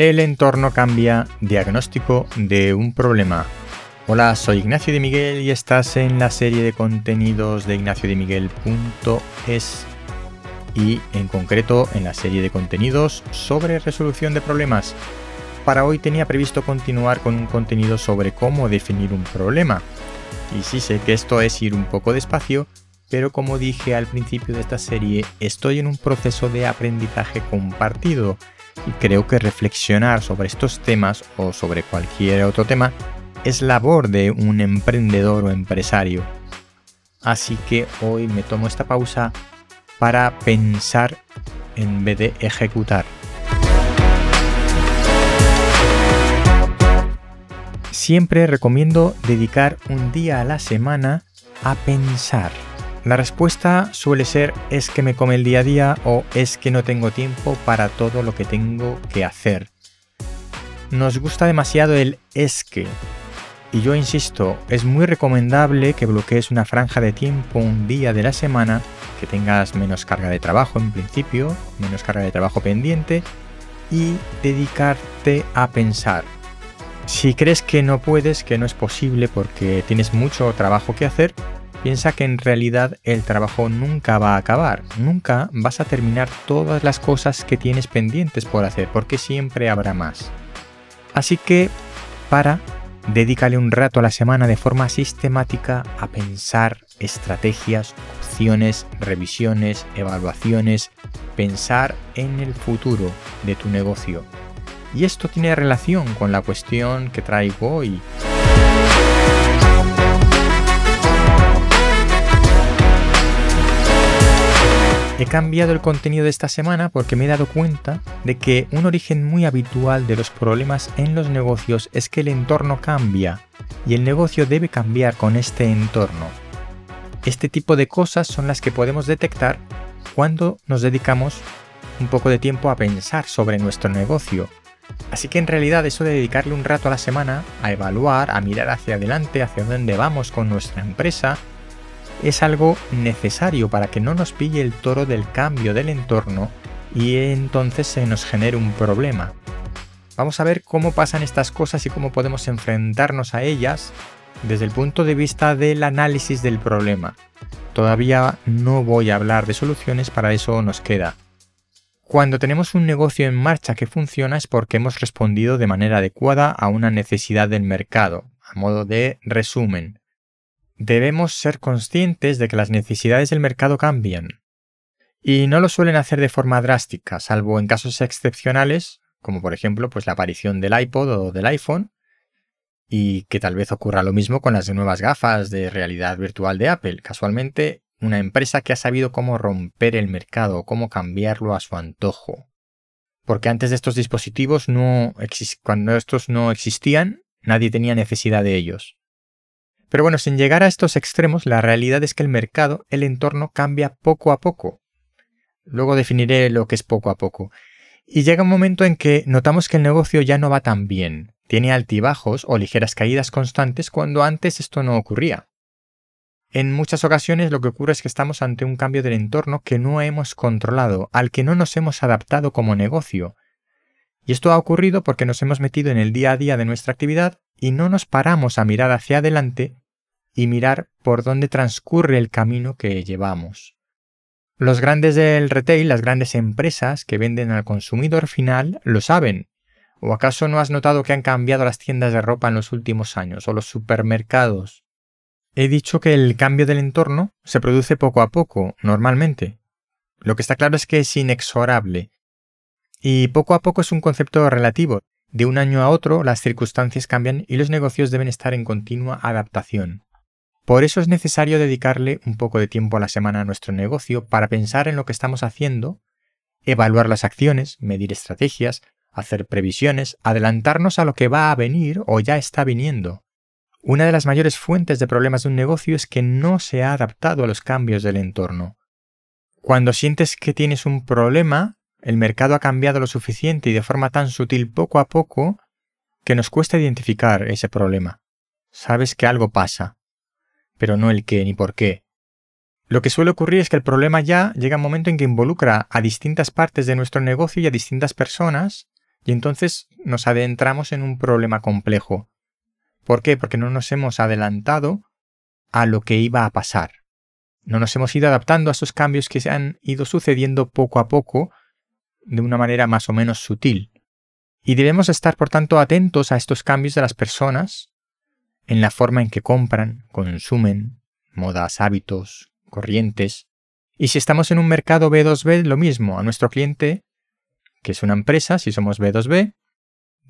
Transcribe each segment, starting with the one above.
El entorno cambia, diagnóstico de un problema. Hola, soy Ignacio de Miguel y estás en la serie de contenidos de ignaciodemiguel.es y en concreto en la serie de contenidos sobre resolución de problemas. Para hoy tenía previsto continuar con un contenido sobre cómo definir un problema. Y sí sé que esto es ir un poco despacio, pero como dije al principio de esta serie, estoy en un proceso de aprendizaje compartido y creo que reflexionar sobre estos temas o sobre cualquier otro tema es labor de un emprendedor o empresario. Así que hoy me tomo esta pausa para pensar en vez de ejecutar. Siempre recomiendo dedicar un día a la semana a pensar. La respuesta suele ser es que me come el día a día o es que no tengo tiempo para todo lo que tengo que hacer. Nos gusta demasiado el es que. Y yo insisto, es muy recomendable que bloquees una franja de tiempo un día de la semana, que tengas menos carga de trabajo en principio, menos carga de trabajo pendiente, y dedicarte a pensar. Si crees que no puedes, que no es posible porque tienes mucho trabajo que hacer, Piensa que en realidad el trabajo nunca va a acabar, nunca vas a terminar todas las cosas que tienes pendientes por hacer, porque siempre habrá más. Así que, para, dedícale un rato a la semana de forma sistemática a pensar estrategias, opciones, revisiones, evaluaciones, pensar en el futuro de tu negocio. Y esto tiene relación con la cuestión que traigo hoy. He cambiado el contenido de esta semana porque me he dado cuenta de que un origen muy habitual de los problemas en los negocios es que el entorno cambia y el negocio debe cambiar con este entorno. Este tipo de cosas son las que podemos detectar cuando nos dedicamos un poco de tiempo a pensar sobre nuestro negocio. Así que en realidad eso de dedicarle un rato a la semana a evaluar, a mirar hacia adelante, hacia dónde vamos con nuestra empresa, es algo necesario para que no nos pille el toro del cambio del entorno y entonces se nos genere un problema. Vamos a ver cómo pasan estas cosas y cómo podemos enfrentarnos a ellas desde el punto de vista del análisis del problema. Todavía no voy a hablar de soluciones, para eso nos queda. Cuando tenemos un negocio en marcha que funciona es porque hemos respondido de manera adecuada a una necesidad del mercado, a modo de resumen debemos ser conscientes de que las necesidades del mercado cambian. Y no lo suelen hacer de forma drástica, salvo en casos excepcionales, como por ejemplo pues la aparición del iPod o del iPhone, y que tal vez ocurra lo mismo con las nuevas gafas de realidad virtual de Apple. Casualmente, una empresa que ha sabido cómo romper el mercado, cómo cambiarlo a su antojo. Porque antes de estos dispositivos no cuando estos no existían, nadie tenía necesidad de ellos. Pero bueno, sin llegar a estos extremos, la realidad es que el mercado, el entorno cambia poco a poco. Luego definiré lo que es poco a poco. Y llega un momento en que notamos que el negocio ya no va tan bien, tiene altibajos o ligeras caídas constantes cuando antes esto no ocurría. En muchas ocasiones lo que ocurre es que estamos ante un cambio del entorno que no hemos controlado, al que no nos hemos adaptado como negocio. Y esto ha ocurrido porque nos hemos metido en el día a día de nuestra actividad y no nos paramos a mirar hacia adelante y mirar por dónde transcurre el camino que llevamos. Los grandes del retail, las grandes empresas que venden al consumidor final, lo saben. ¿O acaso no has notado que han cambiado las tiendas de ropa en los últimos años o los supermercados? He dicho que el cambio del entorno se produce poco a poco, normalmente. Lo que está claro es que es inexorable. Y poco a poco es un concepto relativo. De un año a otro las circunstancias cambian y los negocios deben estar en continua adaptación. Por eso es necesario dedicarle un poco de tiempo a la semana a nuestro negocio para pensar en lo que estamos haciendo, evaluar las acciones, medir estrategias, hacer previsiones, adelantarnos a lo que va a venir o ya está viniendo. Una de las mayores fuentes de problemas de un negocio es que no se ha adaptado a los cambios del entorno. Cuando sientes que tienes un problema, el mercado ha cambiado lo suficiente y de forma tan sutil poco a poco que nos cuesta identificar ese problema. Sabes que algo pasa, pero no el qué ni por qué. Lo que suele ocurrir es que el problema ya llega un momento en que involucra a distintas partes de nuestro negocio y a distintas personas y entonces nos adentramos en un problema complejo. ¿Por qué? Porque no nos hemos adelantado a lo que iba a pasar. No nos hemos ido adaptando a esos cambios que se han ido sucediendo poco a poco de una manera más o menos sutil. Y debemos estar, por tanto, atentos a estos cambios de las personas en la forma en que compran, consumen, modas, hábitos, corrientes. Y si estamos en un mercado B2B, lo mismo, a nuestro cliente, que es una empresa, si somos B2B,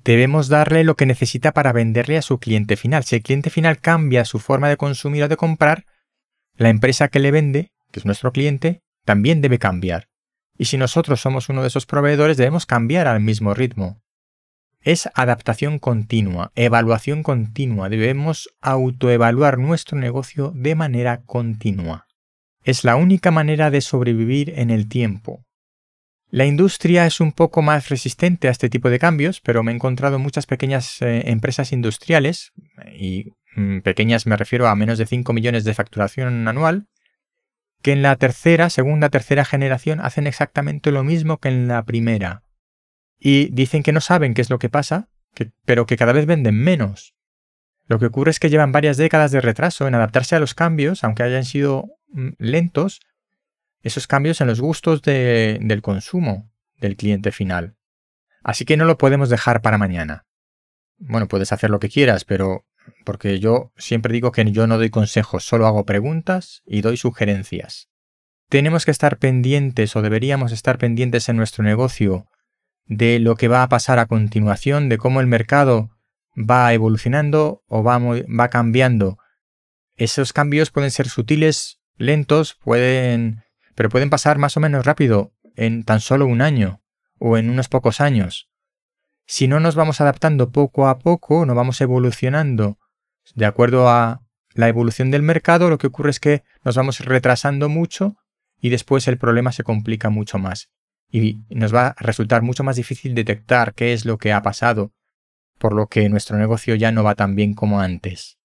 debemos darle lo que necesita para venderle a su cliente final. Si el cliente final cambia su forma de consumir o de comprar, la empresa que le vende, que es nuestro cliente, también debe cambiar. Y si nosotros somos uno de esos proveedores, debemos cambiar al mismo ritmo. Es adaptación continua, evaluación continua. Debemos autoevaluar nuestro negocio de manera continua. Es la única manera de sobrevivir en el tiempo. La industria es un poco más resistente a este tipo de cambios, pero me he encontrado muchas pequeñas eh, empresas industriales, y mm, pequeñas me refiero a menos de 5 millones de facturación anual, que en la tercera, segunda, tercera generación hacen exactamente lo mismo que en la primera. Y dicen que no saben qué es lo que pasa, pero que cada vez venden menos. Lo que ocurre es que llevan varias décadas de retraso en adaptarse a los cambios, aunque hayan sido mm, lentos, esos cambios en los gustos del consumo del cliente final. Así que no lo podemos dejar para mañana. Bueno, puedes hacer lo que quieras, pero porque yo siempre digo que yo no doy consejos, solo hago preguntas y doy sugerencias. Tenemos que estar pendientes o deberíamos estar pendientes en nuestro negocio de lo que va a pasar a continuación, de cómo el mercado va evolucionando o va, va cambiando. Esos cambios pueden ser sutiles, lentos, pueden pero pueden pasar más o menos rápido, en tan solo un año o en unos pocos años. Si no nos vamos adaptando poco a poco, no vamos evolucionando de acuerdo a la evolución del mercado, lo que ocurre es que nos vamos retrasando mucho y después el problema se complica mucho más. Y nos va a resultar mucho más difícil detectar qué es lo que ha pasado, por lo que nuestro negocio ya no va tan bien como antes.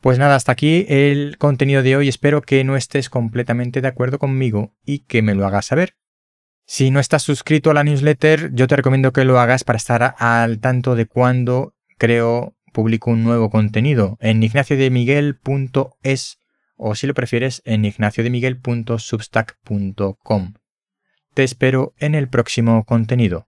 Pues nada, hasta aquí el contenido de hoy. Espero que no estés completamente de acuerdo conmigo y que me lo hagas saber. Si no estás suscrito a la newsletter, yo te recomiendo que lo hagas para estar al tanto de cuando creo, publico un nuevo contenido en ignaciodemiguel.es o si lo prefieres en ignaciodemiguel.substack.com. Te espero en el próximo contenido.